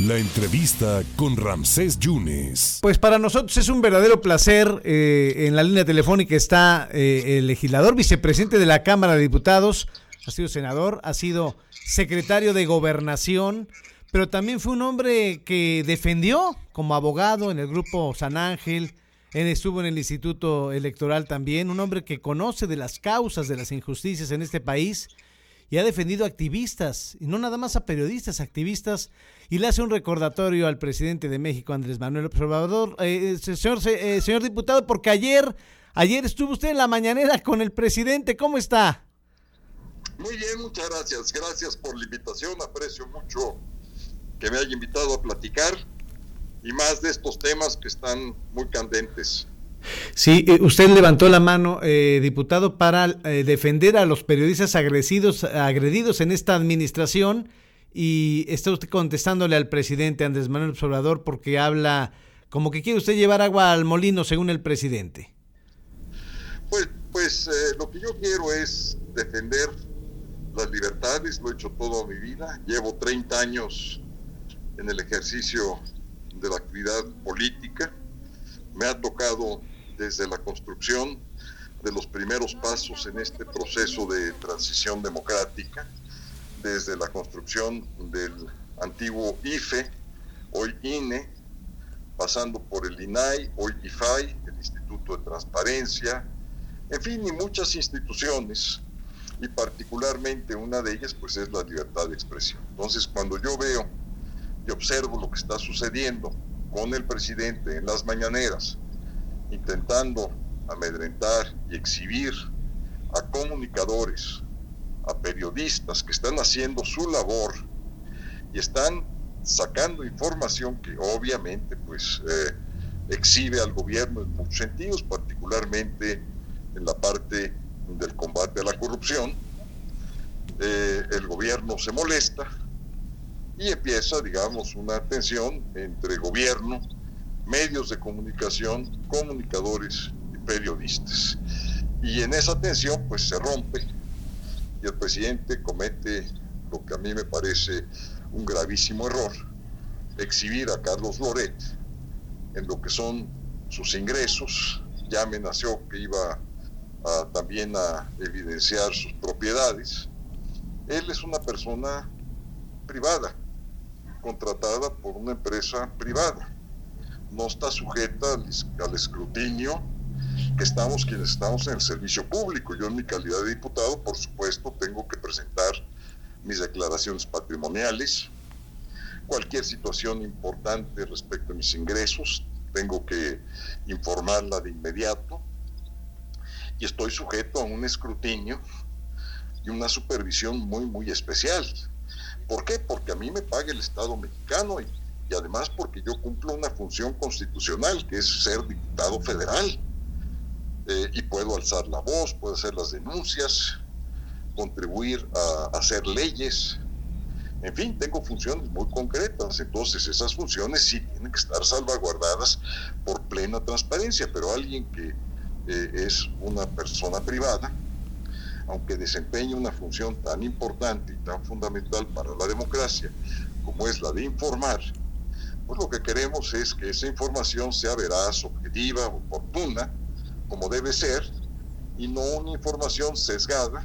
La entrevista con Ramsés Yunes. Pues para nosotros es un verdadero placer. Eh, en la línea telefónica está eh, el legislador, vicepresidente de la Cámara de Diputados, ha sido senador, ha sido secretario de Gobernación, pero también fue un hombre que defendió como abogado en el grupo San Ángel, él estuvo en el Instituto Electoral también, un hombre que conoce de las causas de las injusticias en este país y ha defendido activistas, y no nada más a periodistas, activistas, y le hace un recordatorio al presidente de México, Andrés Manuel Observador, eh, eh, señor, eh, señor diputado, porque ayer, ayer estuvo usted en la mañanera con el presidente, ¿cómo está? Muy bien, muchas gracias, gracias por la invitación, aprecio mucho que me haya invitado a platicar y más de estos temas que están muy candentes. Sí, eh, usted levantó la mano, eh, diputado, para eh, defender a los periodistas agredidos, agredidos en esta administración y está usted contestándole al presidente Andrés Manuel Observador porque habla como que quiere usted llevar agua al molino, según el presidente. Pues, pues lo que yo quiero es defender las libertades, lo he hecho toda mi vida, llevo 30 años en el ejercicio de la actividad política, me ha tocado desde la construcción de los primeros pasos en este proceso de transición democrática, desde la construcción del antiguo IFE, hoy INE, pasando por el INAI, hoy IFAI, el Instituto de Transparencia, en fin, y muchas instituciones, y particularmente una de ellas pues es la libertad de expresión. Entonces, cuando yo veo y observo lo que está sucediendo con el presidente en las mañaneras, intentando amedrentar y exhibir a comunicadores, a periodistas que están haciendo su labor y están sacando información que obviamente pues eh, exhibe al gobierno en muchos sentidos, particularmente en la parte del combate a la corrupción. Eh, el gobierno se molesta y empieza, digamos, una tensión entre gobierno medios de comunicación, comunicadores y periodistas. Y en esa tensión pues se rompe y el presidente comete lo que a mí me parece un gravísimo error, exhibir a Carlos Loret en lo que son sus ingresos, ya amenazó que iba también a evidenciar sus propiedades. Él es una persona privada, contratada por una empresa privada no está sujeta al, escrutinio que estamos quienes estamos en el servicio público. Yo en mi calidad de diputado, por supuesto, tengo que presentar mis declaraciones patrimoniales, cualquier situación importante respecto a mis ingresos, tengo que informarla de inmediato y estoy sujeto a un escrutinio y una supervisión muy, muy especial. ¿Por qué? Porque a mí me paga el Estado mexicano y y además porque yo cumplo una función constitucional, que es ser diputado federal. Eh, y puedo alzar la voz, puedo hacer las denuncias, contribuir a, hacer leyes. En fin, tengo funciones muy concretas, entonces esas funciones sí tienen que estar salvaguardadas por plena transparencia, pero alguien que eh, es una persona privada, aunque desempeñe una función tan importante y tan fundamental para la democracia como es la de informar, pues lo que queremos es que esa información sea veraz, objetiva, oportuna, como debe ser, y no una información sesgada,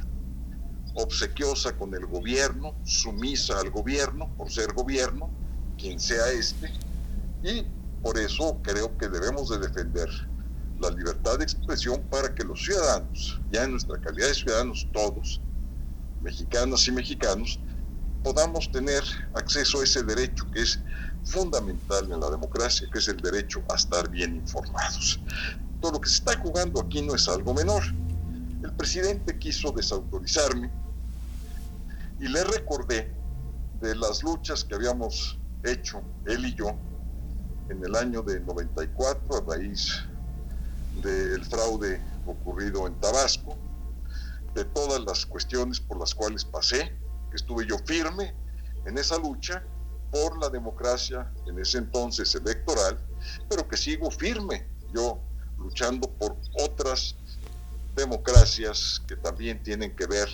obsequiosa con el gobierno, sumisa al gobierno, por ser gobierno, quien sea este, y por eso creo que debemos de defender la libertad de expresión para que los ciudadanos, ya en nuestra calidad de ciudadanos todos, mexicanas y mexicanos, podamos tener acceso a ese derecho que es fundamental en la democracia, que es el derecho a estar bien informados. Todo lo que se está jugando aquí no es algo menor. El presidente quiso desautorizarme y le recordé de las luchas que habíamos hecho él y yo en el año de 94 a raíz del fraude ocurrido en Tabasco, de todas las cuestiones por las cuales pasé, estuve yo firme en esa lucha por la democracia en ese entonces electoral, pero que sigo firme yo luchando por otras democracias que también tienen que ver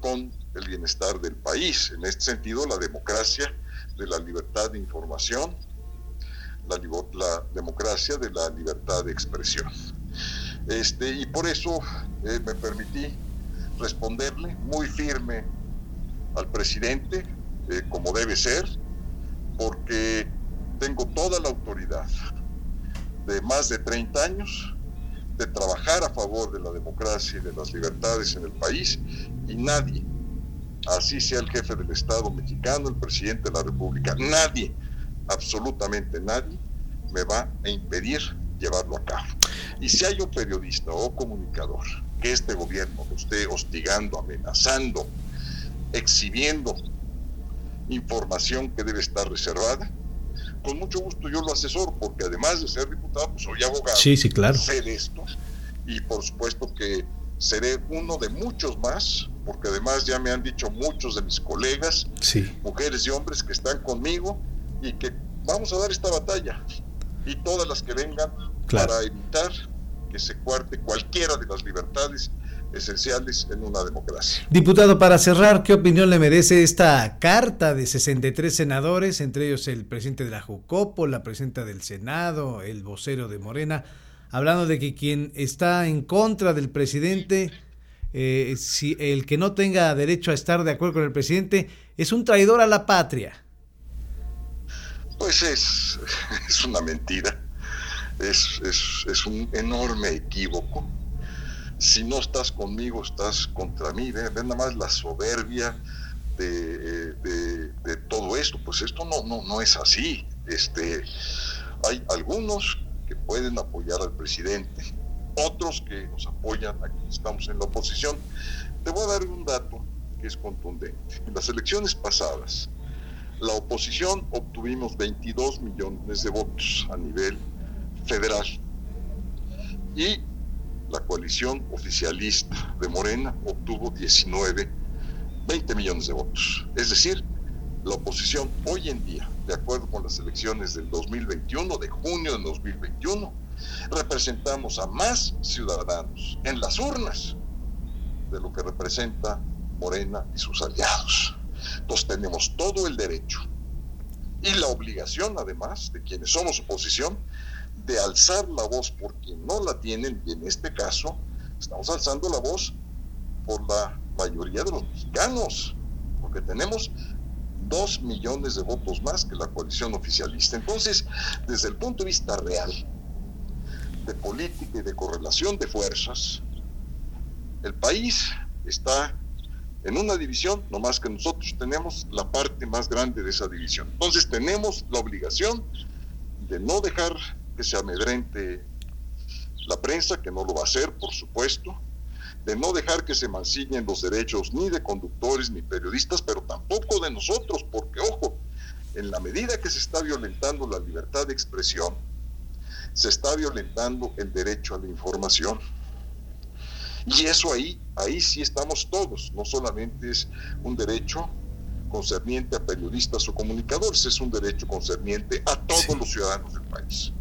con el bienestar del país. En este sentido, la democracia de la libertad de información, la, la democracia de la libertad de expresión. Este, y por eso eh, me permití responderle muy firme al presidente, eh, como debe ser, porque tengo toda la autoridad de más de 30 años de trabajar a favor de la democracia y de las libertades en el país y nadie, así sea el jefe del Estado mexicano, el presidente de la República, nadie, absolutamente nadie, me va a impedir llevarlo a cabo. Y si hay un periodista o comunicador que este gobierno lo esté hostigando, amenazando, exhibiendo información que debe estar reservada, con mucho gusto yo lo asesoro, porque además de ser diputado, pues soy abogado. Sí, sí, claro. Sé de esto. Y por supuesto que seré uno de muchos más, porque además ya me han dicho muchos de mis colegas, mujeres y hombres que están conmigo y que vamos a dar esta batalla. Y todas las que vengan para evitar que se cuarte cualquiera de las libertades esenciales en una democracia. Diputado, para cerrar, ¿qué opinión le merece esta carta de 63 senadores, entre ellos el presidente de la Jucopo, la presidenta del Senado, el vocero de Morena, hablando de que quien está en contra del presidente, eh, si el que no tenga derecho a estar de acuerdo con el presidente, es un traidor a la patria? Pues es, es una mentira, es, es, un enorme equívoco si no estás conmigo, estás contra mí. Ven, nada más la soberbia de, todo esto. Pues esto no, no, no es así. Este, hay algunos que pueden apoyar al presidente, otros que nos apoyan a quienes estamos en la oposición. Te voy a dar un dato que es contundente. En las elecciones pasadas, la oposición obtuvimos 22 millones de votos a nivel federal y la coalición oficialista de Morena obtuvo 19, 20 millones de votos. Es decir, la oposición hoy en día, de acuerdo con las elecciones del 2021, de junio de 2021, representamos a más ciudadanos en las urnas de lo que representa Morena y sus aliados. Entonces tenemos todo el derecho y la obligación, además, de quienes somos oposición, de alzar la voz por no la tienen, y en este caso estamos alzando la voz por la mayoría de los mexicanos, porque tenemos dos millones de votos más que la coalición oficialista. Entonces, desde el punto de vista real, de política y de correlación de fuerzas, el país está en una división, no más que nosotros tenemos la parte más grande de esa división. Entonces tenemos la obligación de no dejar que se amedrente la prensa, que no lo va a hacer, por supuesto, de no dejar que se mancillen los derechos ni de conductores ni periodistas, pero tampoco de nosotros, porque ojo, en la medida que se está violentando la libertad de expresión, se está violentando el derecho a la información. Y eso ahí, ahí sí estamos todos, no solamente es un derecho concerniente a periodistas o comunicadores, es un derecho concerniente a todos los ciudadanos del país.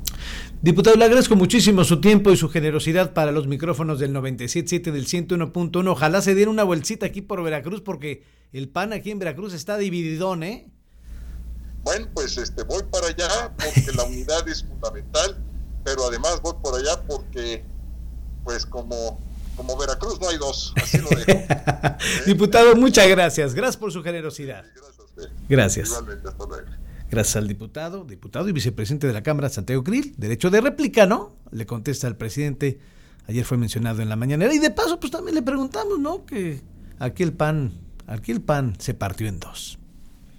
Diputado, le agradezco muchísimo su tiempo y su generosidad para los micrófonos del 97.7 del 101.1. Ojalá se diera una vueltita aquí por Veracruz porque el PAN aquí en Veracruz está divididón, ¿eh? Bueno, pues este voy para allá porque la unidad es fundamental, pero además voy por allá porque pues como como Veracruz no hay dos, así lo dejo. Diputado, muchas gracias. Gracias por su generosidad. Gracias. Gracias. Gracias al diputado, diputado y vicepresidente de la Cámara, Santiago Krill. Derecho de réplica, ¿no? Le contesta al presidente. Ayer fue mencionado en la mañanera. Y de paso, pues también le preguntamos, ¿no? Que aquí el pan, aquí el pan se partió en dos.